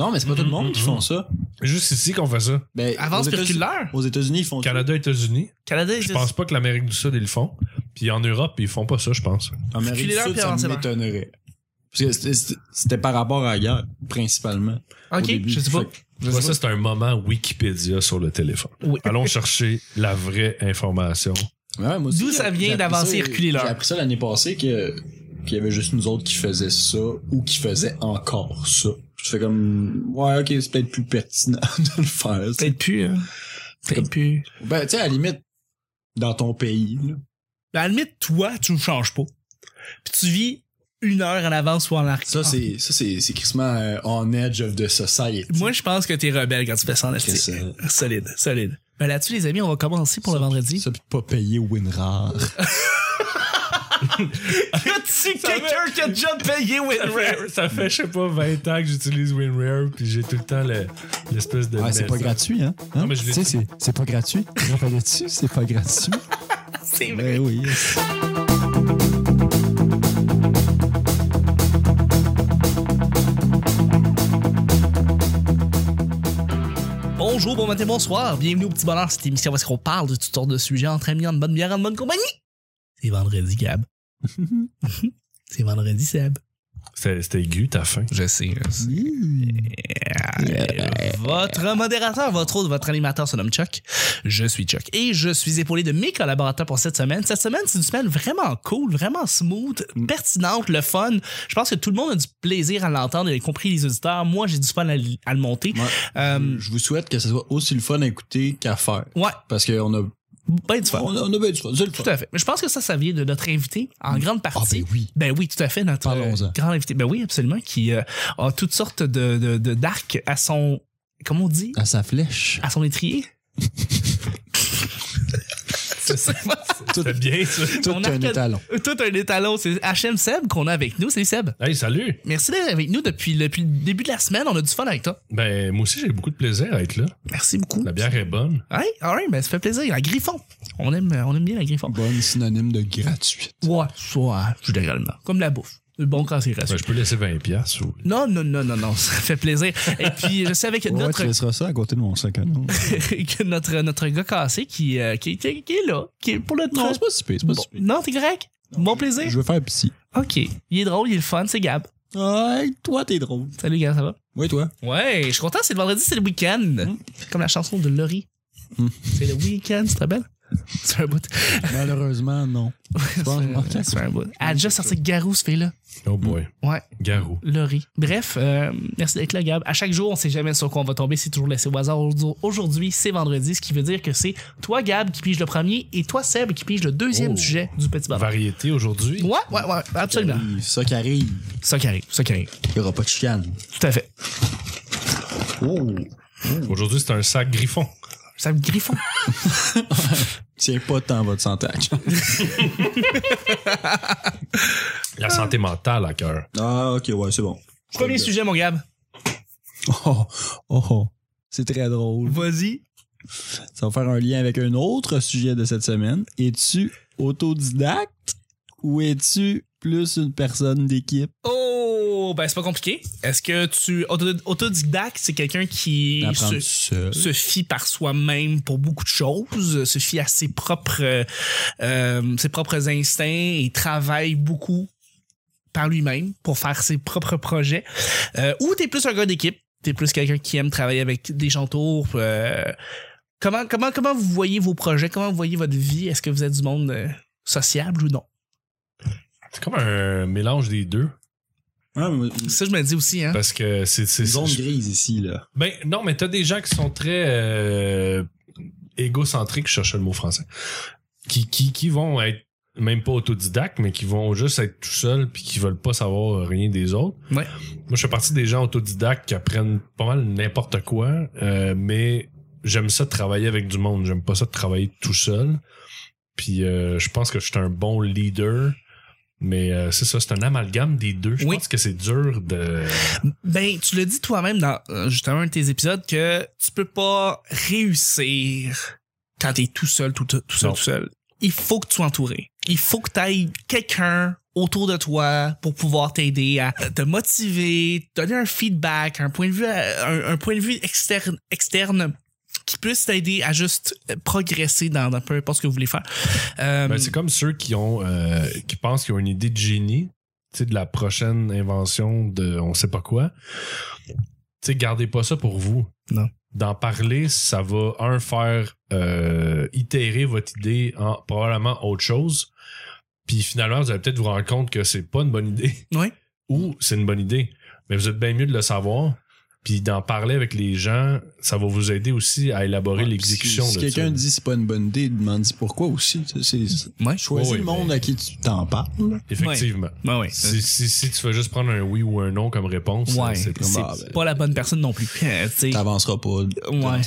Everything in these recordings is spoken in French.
Non, mais c'est pas tout le monde qui font ça. Juste ici qu'on fait ça. Ben, Avance aux États- spiriculaire. Aux États-Unis, ils font Canada, États-Unis. Canada, Je pense pas que l'Amérique du Sud, ils le font. Puis en Europe, ils font pas ça, je pense. ça. Amérique du Reculez-leur, Sud, puis ça avancez-leur. m'étonnerait. Parce que c'était- c'était c'était par rapport à la guerre, principalement. Ok, début. je sais pas. Fait que- Je Moi, sais ça, c'est un moment Wikipédia sur le téléphone. Oui. Allons chercher la vraie information. Ouais, moi aussi, D'où ça vient j'ai appris d'avancer ça- et reculer l'heure? J'ai appris ça l'année passée que qu'il y avait juste nous autres qui faisaient ça ou qui faisaient encore ça. Je fais comme ouais, OK, c'est peut-être plus pertinent de le faire. Peut-être plus, hein. Peut-être plus. Ben, tu sais à la limite dans ton pays. là. Ben, à la limite, toi, tu ne changes pas. Puis tu vis une heure en avance ou en arrière. Ça c'est ça c'est c'est crissement euh, on edge of the society. Moi, je pense que t'es rebelle quand tu fais ça en Solide, solide. Ben là-dessus, les amis, on va commencer pour le vendredi. ça pis pas payer WinRAR. Y a-tu quelqu'un qui a déjà payé Ça WinRare? fait, ça fait, je sais pas, 20 ans que j'utilise WinRare, puis j'ai tout le temps le- l'espèce de. Ouais, c'est pas gratuit, hein? Non, Hein? mais je sais, c'est- c'est pas gratuit. Rappelle-tu, c'est pas gratuit. C'est vrai. Ben oui. Bonjour, bon matin, bonsoir. Bienvenue au Petit Bonheur, cette émission où est-ce qu'on parle de toutes sortes de sujets entre amis, en bonne bière, en bonne compagnie. C'est vendredi, Gab. C'est vendredi, Seb. C'était aigu, ta fin. Je sais. Votre modérateur, votre autre, votre animateur se nomme Chuck. Je suis Chuck. Et je suis épaulé de mes collaborateurs pour cette semaine. Cette semaine, c'est une semaine vraiment cool, vraiment smooth, pertinente, le fun. Je pense que tout le monde a du plaisir à l'entendre, y compris les auditeurs. Moi, j'ai du fun à, le monter. Ouais. Euh, je vous souhaite que ce soit aussi le fun à écouter qu'à faire ouais, parce qu'on a ben du fun. on a, on a bien du fun, c'est le fun. Tout à fait. Mais je pense que ça, ça vient de notre invité, en grande partie. ben oui. Ben oui, tout à fait. Notre euh, grand invité. Ben oui, absolument. Qui euh, a toutes sortes de, de, de d'arcs à son. Comment on dit? À sa flèche. À son étrier. C'est ça. C'était bien, ça. Tout On un arcade- étalon. Tout un étalon. C'est HM Seb qu'on a avec nous. Salut Seb. Hey, salut. Merci d'être avec nous depuis, le- depuis le début de la semaine. On a du fun avec toi. Ben, moi aussi, j'ai beaucoup de plaisir à être là. Merci beaucoup. La bière est bonne. Ouais, alright, ben ça fait plaisir. La Griffon. On aime, on aime bien la Griffon. Bonne synonyme de gratuite. Ouais, soit, généralement. Comme la bouffe. Bon quand c'est gratuit. Ben, je peux laisser 20 piastres. ou- Non, non, non, non, non, ça fait plaisir. Et puis, je sais avec Ouais, notre, tu laisseras ça à côté de mon sac à dos. que notre, notre gars cassé qui, euh, qui, qui, qui est là, qui est pour le Non, c'est pas si pire, c'est pas Bon. si pire. Non, t'es correct? Bon plaisir? Je veux faire psy. Ok. Il est drôle, il est le fun, c'est Gab. Ouais, toi t'es drôle. Salut Gab, ça va? Oui, toi? Ouais, je suis content, c'est le vendredi, c'est le week-end. Comme la chanson de Laurie. Mm. C'est le week-end, c'est très belle? C'est un bout. Malheureusement, non. C'est un bout. Elle a déjà sorti Garou, ce fait-là. Oh boy. Ouais. Garou. Laurie. Bref, euh, merci d'être là, Gab. À chaque jour, on sait jamais sur quoi on va tomber. C'est toujours laissé au hasard. Aujourd'hui, c'est vendredi, ce qui veut dire que c'est toi, Gab, qui pige le premier et toi, Seb, qui pige le deuxième Oh. sujet du petit bonheur. Variété aujourd'hui. Ouais, ouais, ouais, absolument. Ça qui arrive, Ça qui arrive, ça qui arrive. il y aura pas de chicane. Tout à fait. Oh. Aujourd'hui, c'est un sac griffon. Ça me griffon. Tiens pas tant votre santé à cœur. La santé mentale à cœur. Ah, ok, ouais, c'est bon. Premier sujet, mon Gab. Oh, oh, oh. C'est très drôle. Vas-y. Ça va faire un lien avec un autre sujet de cette semaine. Es-tu autodidacte ou es-tu plus une personne d'équipe? Oh, ben c'est pas compliqué. Est-ce que tu... auto- Autodidacte, c'est quelqu'un qui se, se fie par soi-même pour beaucoup de choses, se fie à ses propres, euh, euh, ses propres instincts et travaille beaucoup par lui-même pour faire ses propres projets. Euh, ou t'es plus un gars d'équipe, t'es plus quelqu'un qui aime travailler avec des gens autour. euh, comment, comment, comment vous voyez vos projets? Comment vous voyez votre vie? Est-ce que vous êtes du monde euh, sociable ou non? C'est comme un mélange des deux. Ah, mais Ça, je me dis aussi, hein? Parce que c'est. c'est- une zone grise ici, là. Ben, non, mais t'as des gens qui sont très euh, égocentriques, je cherchais le mot français, qui, qui, qui vont être même pas autodidactes, mais qui vont juste être tout seuls puis qui veulent pas savoir rien des autres. Ouais. Moi, je fais partie des gens autodidactes qui apprennent pas mal n'importe quoi, euh, mais j'aime ça de travailler avec du monde. J'aime pas ça de travailler tout seul. Puis euh, je pense que je suis un bon leader. Mais euh, c'est ça, c'est un amalgame des deux. Je Oui. pense que c'est dur de... Ben, tu l'as dit toi-même dans euh, justement un de tes épisodes que tu peux pas réussir quand t'es tout seul, tout, tout seul, Non. tout seul. Il faut que tu sois entouré. il faut que tu ailles quelqu'un autour de toi pour pouvoir t'aider à te motiver, te donner un feedback, un point de vue, un, un point de vue externe, externe qui puisse t'aider à juste progresser dans, dans peu importe ce que vous voulez faire. Euh, Ben, c'est comme ceux qui ont euh, qui pensent qu'ils ont une idée de génie, de la prochaine invention de on sait pas quoi. Gardez pas ça pour vous. Non. D'en parler, ça va un faire euh, itérer votre idée en probablement autre chose. Puis finalement, vous allez peut-être vous rendre compte que c'est pas une bonne idée ouais. ou c'est une bonne idée. Mais vous êtes bien mieux de le savoir. Puis d'en parler avec les gens, ça va vous aider aussi à élaborer Ouais, l'exécution Si, si quelqu'un dit c'est pas une bonne idée, demande pourquoi aussi. C'est- Ouais. choisis Ouais, le monde mais- à qui tu t'en parles. Effectivement. Ouais, ouais. Si, si, si tu veux juste prendre un oui ou un non comme réponse, Ouais, c'est ben. pas la bonne personne non plus. Tu sais, T'avanceras pas. ouais.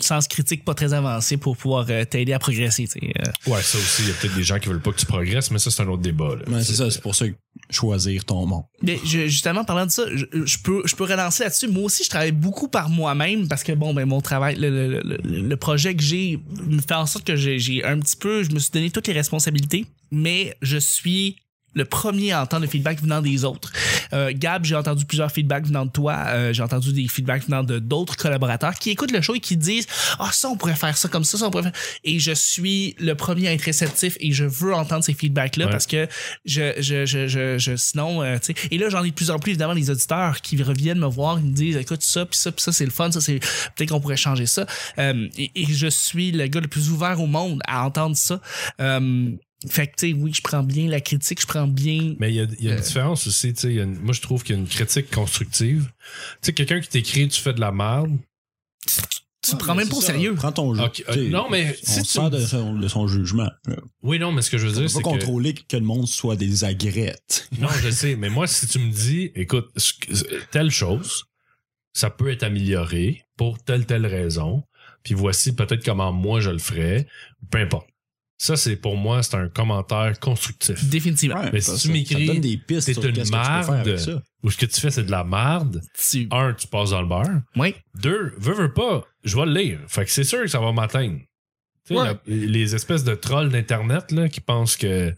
Sens critique pas très avancé pour pouvoir euh, t'aider à progresser. euh. Ouais, ça aussi, il y a peut-être des gens qui veulent pas que tu progresses, mais ça, c'est un autre débat. Ouais, c'est ça, c'est pour ça que choisir ton monde. Mais justement, parlant de ça, je, peux, relancer là-dessus. Moi aussi, je travaille beaucoup par moi-même parce que, bon, ben, mon travail, le, le, projet que j'ai me fait en sorte que j'ai j'ai un petit peu, je me suis donné toutes les responsabilités, mais je suis le premier à entendre le feedback venant des autres. Euh, Gab, j'ai entendu plusieurs feedbacks venant de toi. euh, j'ai entendu des feedbacks venant de d'autres collaborateurs qui écoutent le show et qui disent ah ça on pourrait faire ça comme ça, ça on pourrait faire. Et je suis le premier à être réceptif et je veux entendre ces feedbacks là Ouais. parce que je je je je, je sinon euh, tu sais. Et là j'en ai de plus en plus évidemment les auditeurs qui reviennent me voir, ils me disent écoute ça puis ça puis ça c'est le fun, ça c'est peut-être qu'on pourrait changer ça. Euh, et, et je suis le gars le plus ouvert au monde à entendre ça. Fait que, tu sais, oui, je prends bien la critique, je prends bien. Mais il y a, il y a une Euh. différence aussi. tu sais, moi, je trouve qu'il y a une critique constructive. Tu sais, quelqu'un qui t'écrit tu fais de la merde. Tu te prends même pas au sérieux. Prends ton jeu. Euh, non, mais on si tu me de son, de son jugement. Oui, non, mais ce que je veux dire, pas c'est que... contrôler que... le monde soit des agrettes. Non, je sais, mais moi, si tu me dis, écoute, que- telle chose, ça peut être amélioré pour telle, telle raison, puis voici peut-être comment moi je le ferais, peu importe. Ça, c'est pour moi, c'est un commentaire constructif. Définitivement. Mais si tu m'écris, t'es une qu'est-ce que tu peux faire avec marde. ça. Ou ce que tu fais, c'est de la merde. Tu... Un, tu passes dans le beurre. Oui. Deux, veux, veux pas, je vais le lire. Fait que c'est sûr que ça va m'atteindre. Tu sais, Ouais. la- les espèces de trolls d'Internet, là, qui pensent que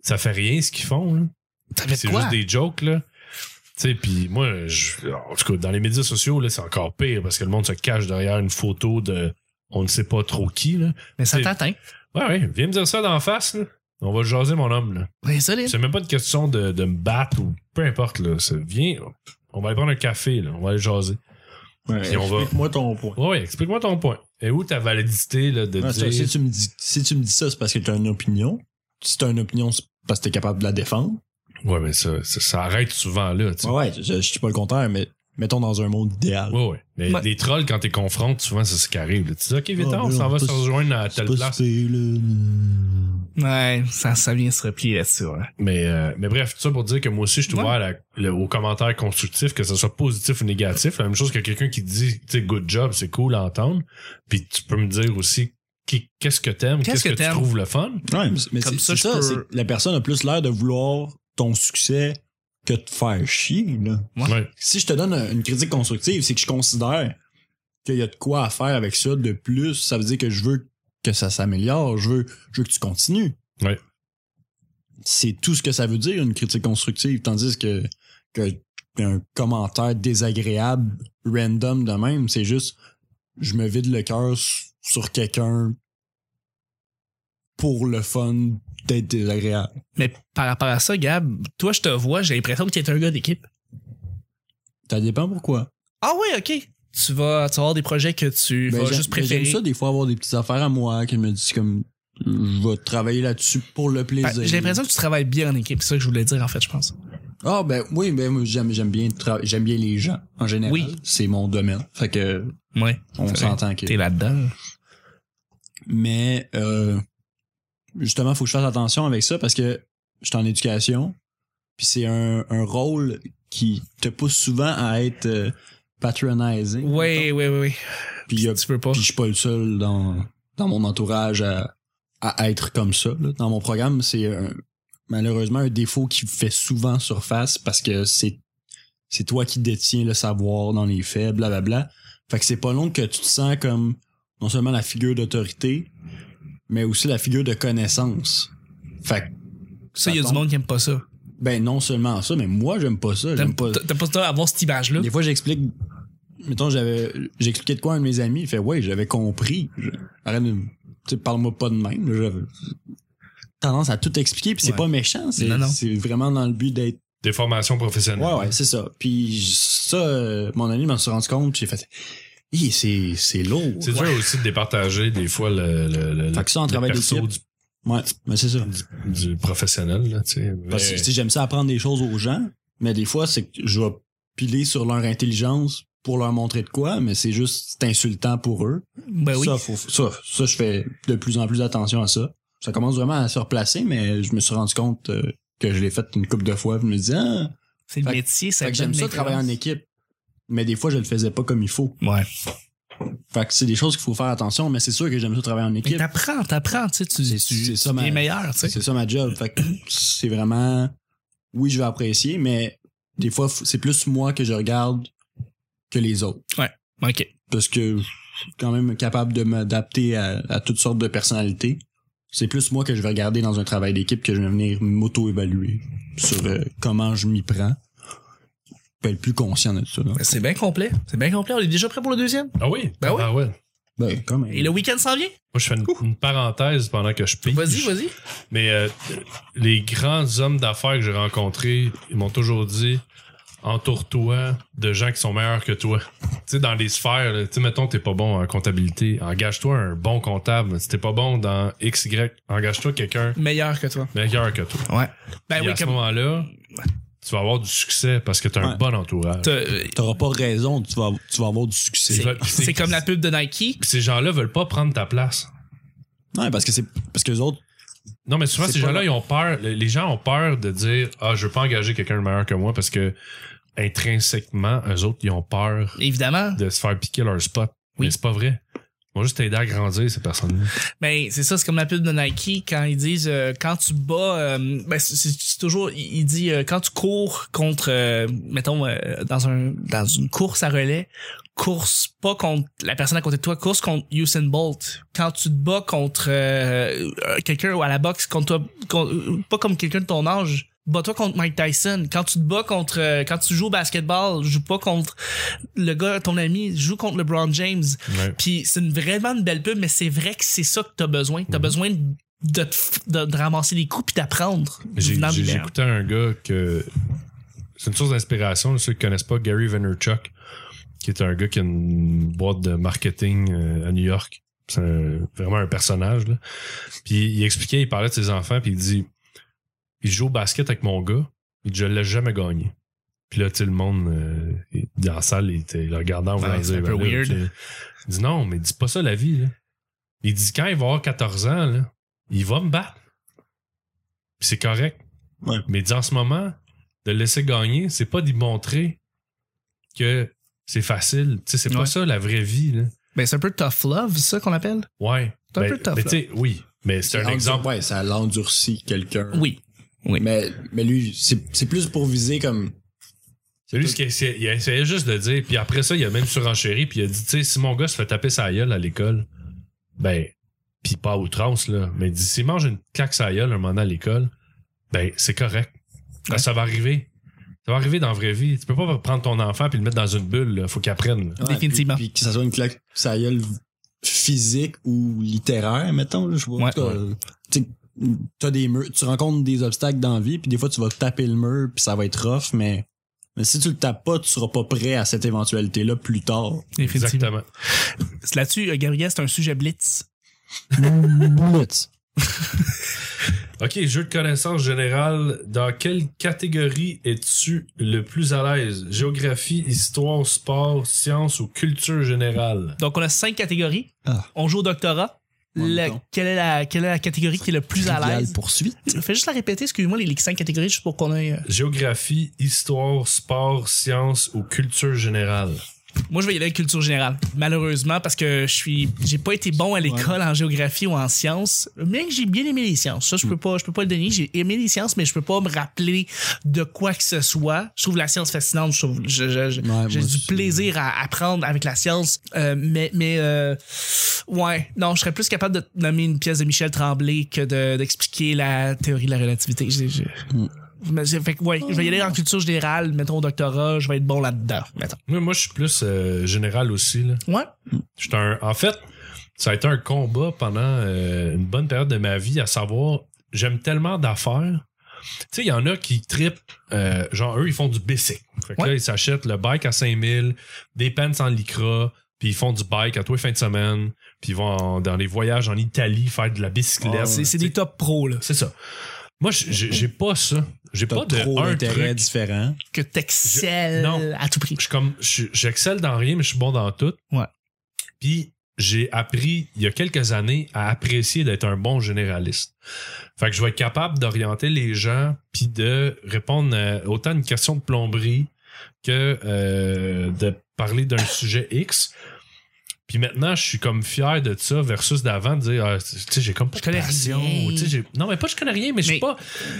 ça fait rien ce qu'ils font, C'est juste des jokes, là. Tu sais, puis moi, je, en tout cas, dans les médias sociaux, là, c'est encore pire parce que le monde se cache derrière une photo de on ne sait pas trop qui, là. Mais ça t'atteint. Ouais, ouais, viens me dire ça d'en face, là. On va le jaser, mon homme, là. Ouais, solide. C'est même pas une question de, de me battre ou peu importe, là. C'est- Viens, on va aller prendre un café, là. On va aller jaser. Ouais, va- Explique-moi ton point. Ouais, ouais, explique-moi ton point. Et où ta validité, là, de Ouais, dire. si, tu me dis, si tu me dis ça, c'est parce que tu as une opinion. Si tu as une opinion, c'est parce que tu es capable de la défendre. Ouais, mais ça, ça, ça arrête souvent là, tu. Ouais, ouais, je, je dis pas le contraire, mais mettons dans un monde idéal. Ouais, ouais. Mais Ouais. des trolls, quand t'es confrontes, souvent, c'est ce qui arrive. là. Tu dis, OK, vite, Ah, on s'en va se rejoindre à telle pas place. Ouais, ça, ça vient se replier là-dessus. Ouais. Mais, euh, mais bref, tout ça pour dire que moi aussi, je suis Ouais. ouvert à la- le- aux commentaires constructifs, que ce soit positif ou négatif. La même chose que quelqu'un qui dit, tu sais, good job, c'est cool à entendre. Puis tu peux me dire aussi, qu'est-ce que t'aimes, Qu'est-ce qu'est-ce que, que tu trouves le fun. Ouais, mais- mais Comme c'est ça, peux- la personne a plus l'air de vouloir ton succès que de te faire chier, là. Ouais. Ouais. Si je te donne une critique constructive, c'est que je considère qu'il y a de quoi à faire avec ça de plus. Ça veut dire que je veux que ça s'améliore. Je veux, je veux que tu continues. Ouais. C'est tout ce que ça veut dire, une critique constructive. Tandis que, que un commentaire désagréable, random de même, c'est juste, je me vide le cœur sur quelqu'un pour le fun d'être désagréable. Mais par rapport à ça, Gab, toi, je te vois, j'ai l'impression que tu es un gars d'équipe. Ça dépend pourquoi. Ah ouais, ok. Tu vas, tu vas avoir des projets que tu Ben, vas juste ben, préférer. J'aime ça des fois avoir des petites affaires à moi qui me disent comme je vais travailler là-dessus pour le Ben, plaisir. J'ai l'impression que tu travailles bien en équipe, c'est ça que je voulais dire en fait, je pense. Ah ben oui, ben j'aime j'aime bien j'aime bien les gens en général. Oui. C'est mon domaine. Fait que Ouais. on s'entend que T'es là-dedans. mais euh, justement, faut que je fasse attention avec ça parce que je suis en éducation. Puis c'est un, un rôle qui te pousse souvent à être euh, patronizing. Oui, oui, oui, oui. Puis il tu veux pas. Puis je suis pas le seul dans, dans mon entourage à, à être comme ça. là. Dans mon programme, c'est malheureusement un défaut qui fait souvent surface parce que c'est c'est toi qui détiens le savoir dans les faits, blablabla. Fait que c'est pas long que tu te sens comme non seulement la figure d'autorité, mais aussi la figure de connaissance. Fait que, Ça, il y a du monde qui aime pas ça. ben non seulement ça, mais moi j'aime pas ça. J'aime T'aimes pas. t'as pas ça à avoir cette image-là? Des fois j'explique. Mettons, j'avais. J'expliquais de quoi à un de mes amis. Il fait Ouais, j'avais compris. Je- Arrête de. Tu sais, parle-moi pas de même. J'avais tendance à tout expliquer, puis c'est Ouais. pas méchant. C'est Non, non. c'est vraiment dans le but d'être. Des formations professionnelles. Ouais, ouais, c'est ça. Puis ça, euh, mon ami m'en s'est rendu compte, puis j'ai fait. C'est c'est lourd. C'est dur aussi de départager des fois le, le, le, Fait que ça, en le travail perso d'équipe. Ouais, mais c'est ça. du, du professionnel. Là, tu sais. Parce que j'aime ça apprendre des choses aux gens, mais des fois, c'est que je vais piler sur leur intelligence pour leur montrer de quoi, mais c'est juste insultant pour eux. Ben oui. ça, faut- ça, ça, je fais de plus en plus attention à ça. Ça commence vraiment à se replacer, mais je me suis rendu compte euh, que je l'ai fait une couple de fois. Je me dis, ah, C'est le métier, ça fait que j'aime ça travailler en équipe. Mais des fois, je le faisais pas comme il faut. Ouais. Fait que c'est des choses qu'il faut faire attention, mais c'est sûr que j'aime ça travailler en Mais équipe. t'apprends, t'apprends, tu sais, tu, C'est- tu, tu ça, ma- meilleur, tu sais. C'est ça ma job. Fait que c'est vraiment, oui, je vais apprécier, mais des fois, c'est plus moi que je regarde que les autres. OK. Parce que je suis quand même capable de m'adapter à, à toutes sortes de personnalités. C'est plus moi que je vais regarder dans un travail d'équipe que je vais venir m'auto-évaluer sur euh, comment je m'y prends. Vais être plus conscient de ça. Ben, C'est bien complet. C'est bien complet. On est déjà prêt pour le deuxième? Ah oui? Ben oui. Ah ouais. Ben, quand même. Et le week-end s'en vient? Moi, je fais une, une parenthèse pendant que je pige. Vas-y, vas-y. Mais euh, les grands hommes d'affaires que j'ai rencontrés, ils m'ont toujours dit entoure-toi de gens qui sont meilleurs que toi. Tu sais, dans les sphères, tu sais, mettons, t'es pas bon en comptabilité, engage-toi un bon comptable. Si t'es pas bon dans XY, engage-toi quelqu'un Meilleur que toi. meilleur que toi. Ouais. Ben oui, à ce moment-là, tu vas avoir du succès parce que t'as un Ouais. bon entourage. t'as- euh, T'auras pas raison, tu vas, tu vas avoir du succès. C'est- comme la pub de Nike. Puis ces gens-là veulent pas prendre ta place. Ouais, parce que c'est parce que les autres, Non, mais souvent, ces gens-là, ils ont peur. Les les gens ont peur de dire Ah, je veux pas engager quelqu'un de meilleur que moi parce que intrinsèquement, eux autres, ils ont peur Évidemment. de se faire piquer leur spot. Oui. Mais c'est pas vrai. Vont juste t'aider à grandir, ces personnes-là. Ben, c'est ça, c'est comme la pub de Nike quand ils disent euh, quand tu bats, euh, ben, c'est- toujours, il dit euh, quand tu cours contre, euh, mettons, euh, dans un dans une course à relais, course pas contre la personne à côté de toi, course contre Usain Bolt. Quand tu te bats contre euh, quelqu'un ou à la boxe, contre toi, contre- pas comme quelqu'un de ton âge. Bats-toi contre Mike Tyson. Quand tu te bats contre, euh, quand tu joues au basketball, joue pas contre le gars, ton ami, joue contre LeBron James. Ouais. Puis c'est une- vraiment une belle pub, mais c'est vrai que c'est ça que t'as besoin. T'as besoin de, de, ramasser les coups puis d'apprendre. Écouté un gars que. C'est une source d'inspiration, ceux qui connaissent pas, Gary Vaynerchuk, qui est un gars qui a une boîte de marketing euh, à New York. C'est vraiment un personnage. Là. Puis il expliquait, il parlait de ses enfants, puis il dit Il joue au basket avec mon gars, il dit Je l'ai jamais gagné. Puis là, tu sais, le monde, euh, il- dans la salle, il était le regardant Ouais, c'est un peu Ben là, weird. Il dit Non, mais dis pas ça la vie. Là. Il dit Quand il va avoir 14 ans, là, il va me battre. Puis c'est correct. Ouais. Mais il dit en ce moment, de le laisser gagner, c'est pas d'y montrer que c'est facile. Tu sais, c'est Ouais. pas ça la vraie vie. Là. Ben, c'est un peu tough love, c'est ça qu'on appelle? Ouais. C'est un Ben, peu tough, tu sais, oui. Mais c'est un exemple. Ouais, ça l'endurcit quelqu'un. Oui. Oui. Mais, mais lui, c'est c'est plus pour viser comme. C'est lui ce qu'il essayait, il essayait juste de dire. Puis après ça, il a même surenchéri. Puis il a dit, tu sais, si mon gars se fait taper sa gueule à l'école, ben, puis pas à outrance, là. Mais il dit, s'il mange une claque sa gueule un moment à l'école, ben, c'est correct. Ben, Ouais. ça va arriver. Ça va arriver dans la vraie vie. Tu peux pas prendre ton enfant puis le mettre dans une bulle. Là. Faut qu'il apprenne. Ouais, Définitivement. Puis, puis que ça soit une claque, ça gueule physique ou littéraire, mettons. là, Je. Ouais. T'as des murs, tu rencontres des obstacles dans la vie, puis des fois tu vas taper le mur, puis ça va être rough, mais, mais si tu le tapes pas, tu seras pas prêt à cette éventualité-là plus tard. C'est Là-dessus, euh, Gabriel, c'est un sujet blitz. Blitz. OK, jeu de connaissance générale. Dans quelle catégorie es-tu le plus à l'aise? Géographie, histoire, sport, sciences ou culture générale? Donc, on a cinq catégories. Ah. On joue au doctorat. Quelle, est la, quelle est la catégorie qui est le plus à l'aise? poursuite. Fais juste la répéter, excuse-moi, les, les cinq catégories, juste pour qu'on ait. euh, Géographie, histoire, sport, sciences ou culture générale? Moi, je vais y aller avec culture générale. Malheureusement, parce que je suis, j'ai pas été bon à l'école en géographie ou en sciences. Bien que j'ai bien aimé les sciences. Ça, je peux pas, je peux pas le dénier. J'ai aimé les sciences, mais je peux pas me rappeler de quoi que ce soit. Je trouve la science fascinante. Je trouve, je- je- je- Ouais, j'ai du plaisir à apprendre avec la science. Euh, mais, mais, euh, ouais. Non, je serais plus capable de nommer une pièce de Michel Tremblay que de, d'expliquer la théorie de la relativité. J'ai- j'ai- Hmm. Fait que, ouais, je vais y aller en culture générale, mettons au doctorat, je vais être bon là-dedans, mettons. Moi, je suis plus euh, général aussi. Là. Ouais. Un- En fait, ça a été un combat pendant euh, une bonne période de ma vie, à savoir, j'aime tellement d'affaires. Tu sais, il y en a qui tripent, euh, genre, eux, ils font du bicycle. Fait que Ouais. là, ils s'achètent le bike à 5000, des pants en lycra, puis ils font du bike à tous les fins de semaine, puis ils vont en- dans les voyages en Italie faire de la bicyclette. C'est des top pros, là. C'est ça. Moi, j'ai pas ça. J'ai pas de trop d'intérêts différents. Que t'excelles à tout prix. Je comme je- j'excelle dans rien mais je suis bon dans tout. Ouais. Puis j'ai appris il y a quelques années à apprécier d'être un bon généraliste. Fait que je vais être capable d'orienter les gens puis de répondre à autant une question de plomberie que euh, de parler d'un sujet X. Puis maintenant, je suis comme fier de ça versus d'avant de dire ah, tu sais j'ai comme pas Je de connais passion. rien. Tu sais, j'ai- Non mais pas je connais rien mais je suis pas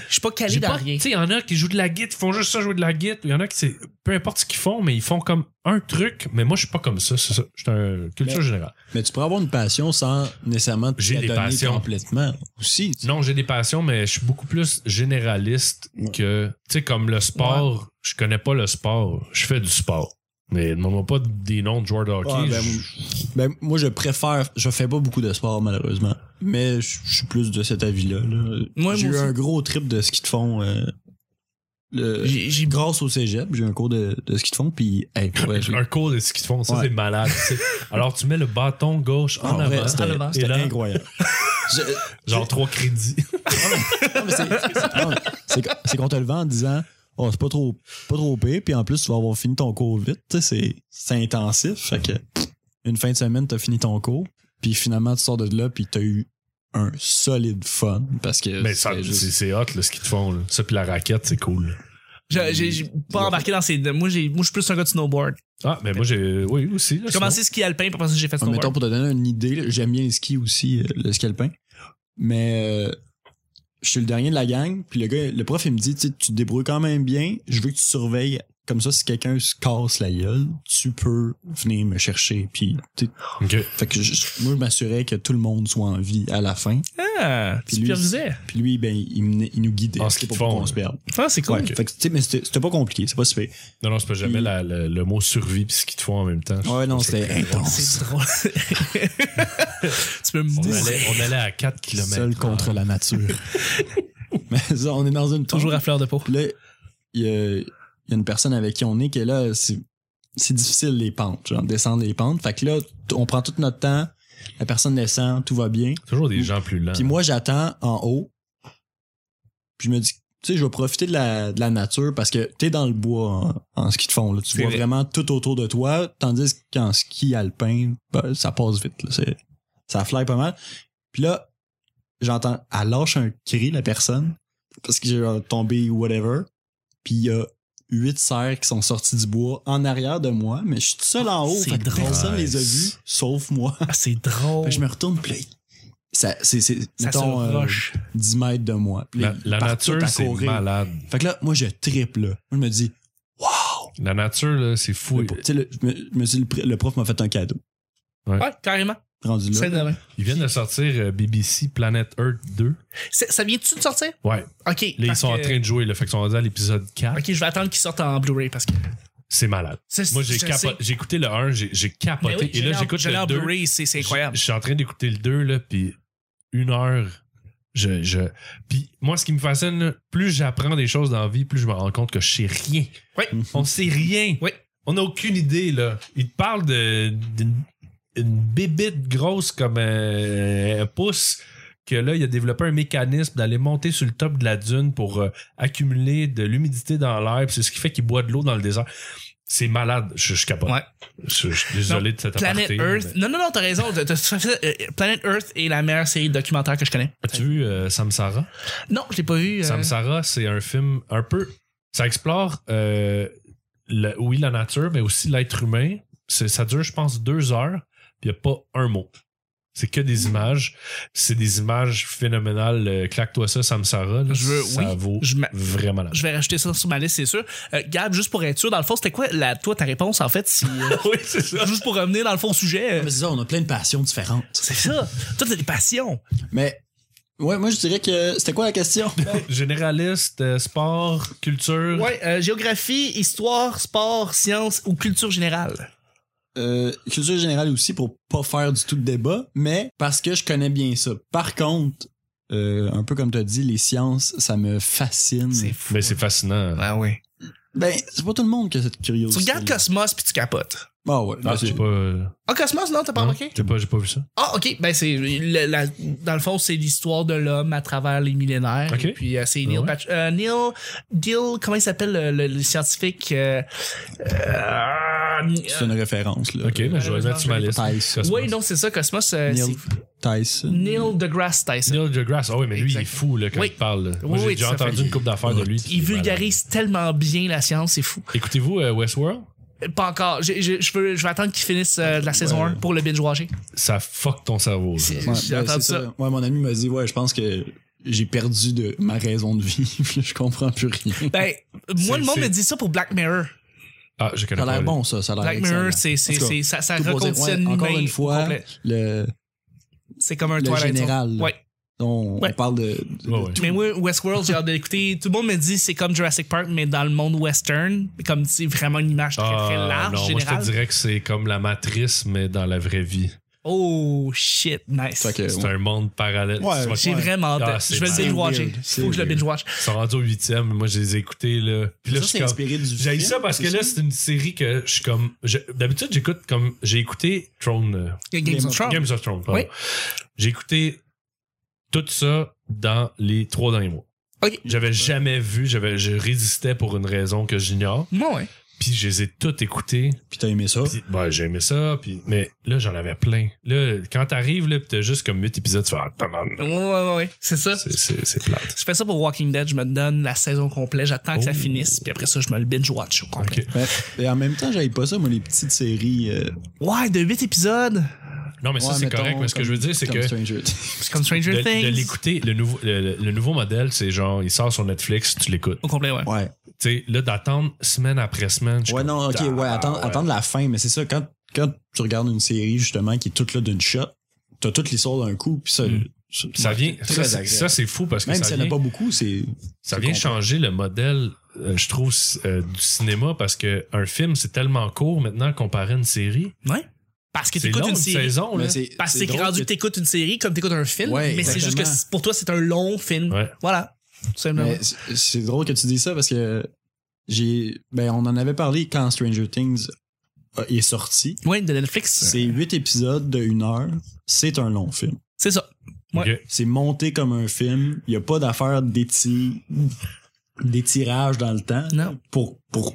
Je suis pas calé dans pas- rien. Tu sais, il y en a qui jouent de la guitare, ils font juste ça, jouer de la guitare. Il y en a qui, c'est peu importe ce qu'ils font, mais ils font comme un truc. Mais moi, je suis pas comme ça. C'est ça. Je suis un culture Mais- générale. Mais tu pourrais avoir une passion sans nécessairement te J'ai des passions. complètement aussi. Non, j'ai des passions, mais je suis beaucoup plus généraliste Ouais. que, tu sais, comme le sport. Je connais pas le sport. Je fais du sport. Mais demande-moi pas des noms de joueurs de hockey. Ouais, ben, Je- Ben, moi, je préfère. Je fais pas beaucoup de sport, malheureusement. Mais je je suis plus de cet avis-là. là. Moi, J'ai moi eu aussi. un gros trip de ski de fond. euh, le- J'ai- j'ai- grâce au cégep, j'ai eu un cours de, de ski de fond. Puis, hey, pour vrai, j'ai- un cours de ce qu'ils font, ça Ouais. c'est malade. tu sais. Alors tu mets le bâton gauche en en vrai, avant, c'était et là, incroyable. Je- genre trois crédits. non, mais c'est- c'est- non, c'est c'est qu'on te le vend en disant Oh, c'est pas trop, pas trop pire, puis en plus, tu vas avoir fini ton cours vite. tu sais, C'est c'est intensif. Fait que une fin de semaine, t'as fini ton cours, puis finalement, tu sors de là, puis t'as eu un solide fun. Parce que. Mais ça, c'était juste- c'est hot, là, ce qu'ils te font. là. Ça, puis la raquette, c'est cool. J'ai pas embarqué dans ces. Moi, j'ai- moi, je suis plus un gars de snowboard. Ah, mais moi, j'ai. Oui, aussi. J'ai commencé ski alpin, puis après ça, j'ai fait Ah, mettons, snowboard. pour te donner une idée, j'aime bien le ski aussi, euh, le ski alpin. Mais euh, je suis le dernier de la gang, puis le gars, le prof, il me dit, tu te débrouilles quand même bien, je veux que tu surveilles. Comme ça, si quelqu'un se casse la gueule, tu peux venir me chercher. Puis, tu sais, Ok. fait que je- moi, je m'assurais que tout le monde soit en vie à la fin. Ah, Puis tu lui, supervisais. Puis lui, ben, il, nous guidait. En ski C'était pas pour qu'on se perde. Ah, c'est cool. Ouais, fait que, tu sais, mais c'était pas compliqué, c'est pas super. Non, non, c'est pas jamais Puis- la- le, le mot survie puis ce qu'ils te font en même temps. Ouais, non, c'était intense. C'est drôle. tu peux me On allait, on allait à 4 km. Seul contre la nature. mais ça, on est dans une Toujours tombe. à fleur de peau. Puis là, il y a, il y a une personne avec qui on est qui est là, c'est difficile les pentes, genre descendre les pentes. Fait que là, on prend tout notre temps, la personne descend, tout va bien. Toujours des gens plus lents. Puis moi, j'attends en haut. Puis je me dis, tu sais, je vais profiter de la, de la nature parce que t'es dans le bois en, en ski de fond. Là. Tu vois vrai. vraiment tout autour de toi. Tandis qu'en ski alpin, ben, ça passe vite. Là. Ça fly pas mal. Puis là, j'entends, elle lâche un cri, la personne, parce que j'ai tombé ou whatever. Puis il y a huit cerfs qui sont sortis du bois en arrière de moi, mais je suis tout seul en haut. C'est Fait drôle. personne les a vus, sauf moi. Ah, c'est drôle. Fait que je me retourne, puis ça, c'est, c'est, Ça mettons, se euh, rush. 10 mètres de moi. Puis La, nature, c'est courir. malade. Fait que là, moi, je triple, là. Moi, je me dis, wow! La nature, là, c'est fou. Tu sais, le, je me, je me suis dit, le, le prof m'a fait un cadeau. Ouais, carrément. Rendu là. Ils viennent de sortir euh, BBC Planet Earth 2. C'est- Ça vient-tu de sortir? Ouais. Ok. Là, ils sont en train de jouer. Là, fait qu'ils sont rendus à l'épisode 4. Ok, je vais attendre qu'ils sortent en Blu-ray parce que. C'est malade. Moi, j'ai capo- écouté le 1, j'ai j'ai capoté. Oui, et là, j'écoute le en 2. Blu-ray, c'est c'est incroyable. Je suis en train d'écouter le 2, là, puis une heure. Je, je... Puis moi, ce qui me fascine, là, plus j'apprends des choses dans la vie, plus je me rends compte que je sais rien. Oui. On sait rien. Oui. On n'a aucune idée, là. Il te parle de- d'une une bébite grosse comme un, un pouce que là, il a développé un mécanisme d'aller monter sur le top de la dune pour euh, accumuler de l'humidité dans l'air. C'est ce qui fait qu'il boit de l'eau dans le désert. C'est malade. Je, je capote. Ouais. Je, je suis désolé de cette Planet aparté. Earth. mais- Non, non, non, t'as raison. À fait- euh, Planet Earth est la meilleure série de documentaires que je connais. As-tu vu euh, Samsara? Non, je l'ai pas vu. Samsara, c'est un film un peu. Ça explore, le- oui, la nature, mais aussi l'être humain. ça dure, je pense, deux heures, il n'y a pas un mot. C'est que des images. C'est des images phénoménales. Euh, Claque-toi ça, Samsara. là, Je veux- ça oui. vaut Je vraiment la Je vais rajouter ça sur ma liste, c'est sûr. Euh, Gab, juste pour être sûr, dans le fond, c'était quoi la, toi, ta réponse, en fait? Si, euh, oui, c'est ça. juste pour revenir dans le fond sujet. euh, Mais c'est ça, on a plein de passions différentes. c'est ça. Toi, t'as des passions. Mais, ouais, moi, je dirais que c'était quoi la question? Généraliste, euh, sport, culture? Ouais, euh, géographie, histoire, sport, sciences ou culture générale. Euh, culture générale aussi pour pas faire du tout de débat, mais parce que je connais bien ça. Par contre, euh, un peu comme tu as dit, les sciences, ça me fascine. C'est fou. Mais c'est fascinant. Ah oui. Ben, c'est pas tout le monde qui a cette Tu curiosité. regardes Cosmos puis tu capotes. Ah ouais. Ah, ben, j'ai c'est- pas. euh, Ah, Cosmos, non, t'as pas remarqué? j'ai pas, j'ai pas vu ça. Ah, ok. Ben, c'est. le- la- dans le fond, c'est l'histoire de l'homme à travers les millénaires. Ok. Et puis, euh, c'est Neil, Ah ouais. Patch- euh, Neil. Neil. Comment il s'appelle le, le- le scientifique? euh, euh, c'est une référence, là. Ok, mais je vais le mettre sur ma liste. Tyson. Cosmos. oui, non, c'est ça, Cosmos. euh, Neil c'est. Neil deGrasse Tyson. Neil deGrasse. Ah oui, mais lui, il est Exact. fou là, quand Oui. il parle. là. Moi, Oui, j'ai oui, déjà tout à fait. entendu une couple d'affaires de lui. puis Il vulgarise tellement bien la science, c'est fou. Écoutez-vous euh, Westworld? Euh, Pas encore. J'ai- j'ai- Je veux- je vais attendre qu'il finisse euh, la saison Ouais. 1 pour le binge-watcher. Ça fuck ton cerveau. là. Ouais, J'ai ben, entendu c'est ça. ça. Ouais, mon ami m'a dit, ouais, je pense que j'ai perdu de ma raison de vivre. je comprends plus rien. Ben, moi, le monde c'est- me dit ça pour Black Mirror. Ah, je connais Ça a l'air bon, ça. Ça a l'air Black. Mirror, c'est, c'est, ça, ça reconditionne ouais, encore une fois, le, C'est comme un le Twilight général. Ouais. On, Ouais. on parle de, de- Ouais, ouais. de Mais moi, Westworld, j'ai hâte d'écouter. Tout le monde me dit c'est comme Jurassic Park, mais dans le monde western. Comme c'est vraiment une image très, très Ah, large, non, moi, je te dirais que c'est comme la matrice, mais dans la vraie vie. Oh, shit, nice. C'est ouais. un monde parallèle. Ouais, J'ai Ouais. vraiment hâte. Ah, je vais le binge-watcher. Il faut que je le binge-watch. Ils sont rendus au huitième. Moi, je les ai écoutés. Là. Puis là, Ça, c'est inspiré du J'ai ça parce que là, c'est une série que je suis comme. je- D'habitude, j'écoute comme. J'ai écouté Throne. euh, Games Game of Thrones. Games of Thrones. pardon. Oui. J'ai écouté tout ça dans les trois derniers mois. J'avais jamais vu, j'avais, je résistais pour une raison que j'ignore. Moi, ouais. Puis je les ai toutes écoutées. Puis t'as aimé ça? Puis, ben, j'ai aimé ça. Puis, mais là, j'en avais plein. Là, quand t'arrives, là, pis t'as juste comme 8 épisodes, tu fais, ah. Ouais, ouais, ouais. C'est ça. c'est, c'est, c'est plate. Je fais ça pour Walking Dead. Je me donne la saison complète. J'attends que ça Oh. finisse. Puis après ça, je me le binge-watch au complet. Et en même temps, j'avais pas ça, moi, les petites séries. euh, Ouais, de 8 épisodes. Non, mais ça, ouais, c'est correct. Mais ce que je veux dire, c'est comme que Stranger Things. C'est comme Stranger de, Things. de l'écouter, le nouveau, le, le nouveau modèle, c'est genre, il sort sur Netflix, tu l'écoutes. Au complet, ouais. Ouais. Tu sais, là, d'attendre semaine après semaine. Ouais, non, ok, ouais, attendre, ouais. attendre la fin, mais c'est ça, quand, quand tu regardes une série, justement, qui est toute là d'une shot, t'as toute l'histoire d'un coup, puis ça. Mm. Ça vient, très ça, ça, c'est fou parce que Même ça s'il n'y en vient, a pas beaucoup, c'est. ça vient changer le modèle, euh, je trouve, euh, du cinéma parce que un film, c'est tellement court maintenant comparé à une série. Ouais. Parce que C'est t'écoutes une série. saison, là. Parce que c'est rendu que t'écoutes une série comme t'écoutes un film. Ouais, mais c'est juste que pour toi, c'est un long film. Ouais. Voilà. C'est- drôle que tu dis ça parce que j'ai. Ben, on en avait parlé quand Stranger Things est sorti. Ouais, de Netflix. C'est huit épisodes de une heure. C'est un long film. C'est ça. Ouais. C'est monté comme un film. Il n'y a pas d'affaire d'éti- d'étirage dans le temps Non. pour, pour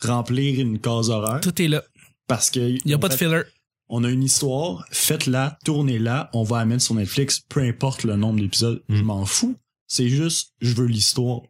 remplir une case horaire. Tout est là. Parce que Il n'y a pas de filler. on a une histoire, faites-la, tournez-la, on va la mettre sur Netflix, peu importe le nombre d'épisodes, je Mm. m'en fous. C'est juste, je veux l'histoire.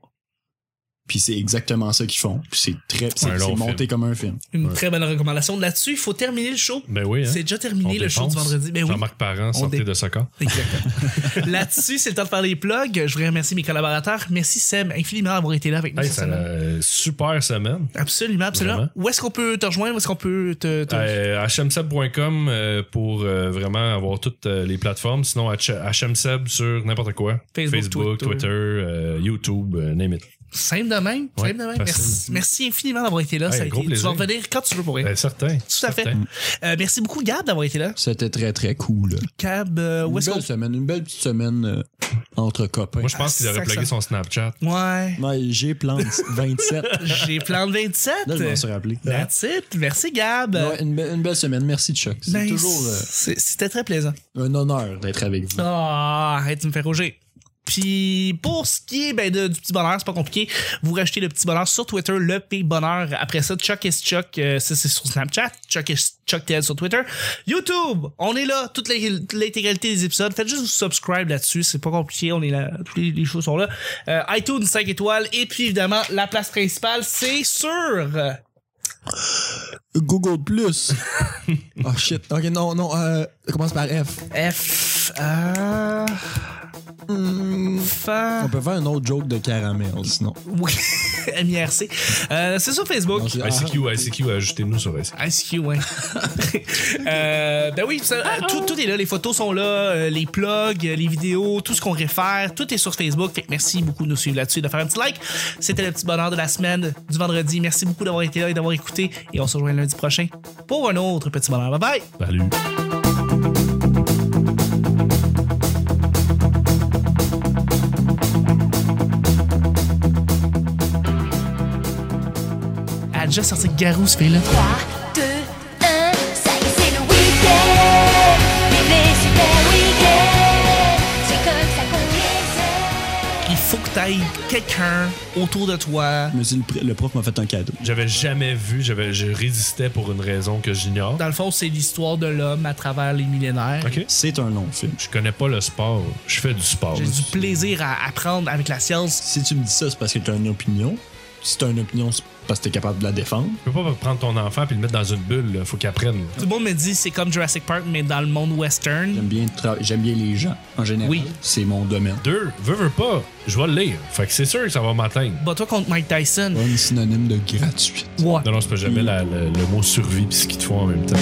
Puis c'est exactement ça qu'ils font. Puis c'est très, c'est Un long c'est monté film. comme un film. Une Ouais. très bonne recommandation. Là-dessus, il faut terminer le show. Ben oui, hein. C'est déjà terminé On le show du vendredi. Ben oui. Jean-Marc Parent, sortez de ce camp. Exactement. Là-dessus, c'est le temps de faire les plugs. Je voudrais remercier mes collaborateurs. Merci Seb infiniment d'avoir été là avec nous Hey, cette ça, semaine. euh, super semaine. Absolument, absolument. Vraiment. Où est-ce qu'on peut te rejoindre? Où est-ce qu'on peut te. te- Euh, hmseb.com euh, pour euh, vraiment avoir toutes euh, les plateformes. Sinon, hmseb sur n'importe quoi. Facebook, Twitter. Twitter, euh, YouTube, euh, name it. Simple de même. Ouais, simple de même. facile. Merci, merci infiniment d'avoir été là. Hey, Ça a gros été- tu vas revenir quand tu veux pour rien. Certain. Tout à fait. Euh, merci beaucoup, Gab, d'avoir été là. C'était très, très cool. Cab, euh, où Une est-ce qu'on. semaine, une belle petite semaine euh, entre copains. Moi, je pense qu'il Ah, aurait ça, plugué son Snapchat. Ouais. Ouais, j'ai plante 27. J'ai plan de 27. Là, je m'en suis rappelé. That's it. Merci, Gab. Ouais, une, be- une belle semaine. Merci, Chuck. C'est Ben, toujours euh, C'était très plaisant. un honneur d'être avec vous. Ah, arrête de me faire roger. Puis pour ce qui est ben, de- du petit bonheur, c'est pas compliqué. Vous rachetez le petit bonheur sur Twitter, le P bonheur. Après ça, Chuck is Chuck, euh, ça c'est sur Snapchat. Chuck is Chuck TL sur Twitter. YouTube, on est là, toute l'in- l'intégralité des épisodes. Faites juste vous subscribe là-dessus, c'est pas compliqué. On est là, tous les, les choses sont là. Euh, iTunes 5 étoiles et puis évidemment la place principale, c'est sur euh, Google Plus. oh shit. Ok, non, non. Euh, commence par F. F. Euh... Hmm, Fa- On peut faire un autre joke de caramel, sinon. Oui. MIRC. Euh, c'est sur Facebook. Non, ICQ, ICQ, ajoutez-nous sur ICQ. ICQ, ouais. euh, ben oui, ça, euh, tout, tout est là. Les photos sont là, les plugs, les vidéos, tout ce qu'on réfère, tout est sur Facebook. Fait que merci beaucoup de nous suivre là-dessus, de faire un petit like. C'était le petit bonheur de la semaine du vendredi. Merci beaucoup d'avoir été là et d'avoir écouté. Et on se rejoint lundi prochain pour un autre petit bonheur. Bye bye! Salut. Déjà sorti Garou, ce fille-là. 3, 2, 1, ça y est, c'est le week-end. Super week-end. C'est comme ça qu'on les aime. Il faut que tu ailles quelqu'un autour de toi. Mais le, pr- le prof m'a fait un cadeau. J'avais jamais vu, j'avais, je résistais pour une raison que j'ignore. Dans le fond, c'est l'histoire de l'homme à travers les millénaires. Ok. C'est un long film. Je connais pas le sport. Je fais du sport. J'ai du plaisir à apprendre avec la science. Si tu me dis ça, c'est parce que tu as une opinion. Si tu as une opinion, c'est parce que tu es capable de la défendre. Tu peux pas prendre ton enfant puis le mettre dans une bulle. là. Faut qu'il apprenne. Tout le monde me dit c'est comme Jurassic Park, mais dans le monde western. J'aime bien, tra- j'aime bien les gens, en général. Oui. C'est mon domaine. Deux, veux, veux pas, je vais le lire. Fait que c'est sûr que ça va m'atteindre. Bats-toi contre Mike Tyson. Un synonyme de gratuit. Ouais. Non, non, c'est pas jamais la- la- le mot survie pis ce qu'ils te font en même temps.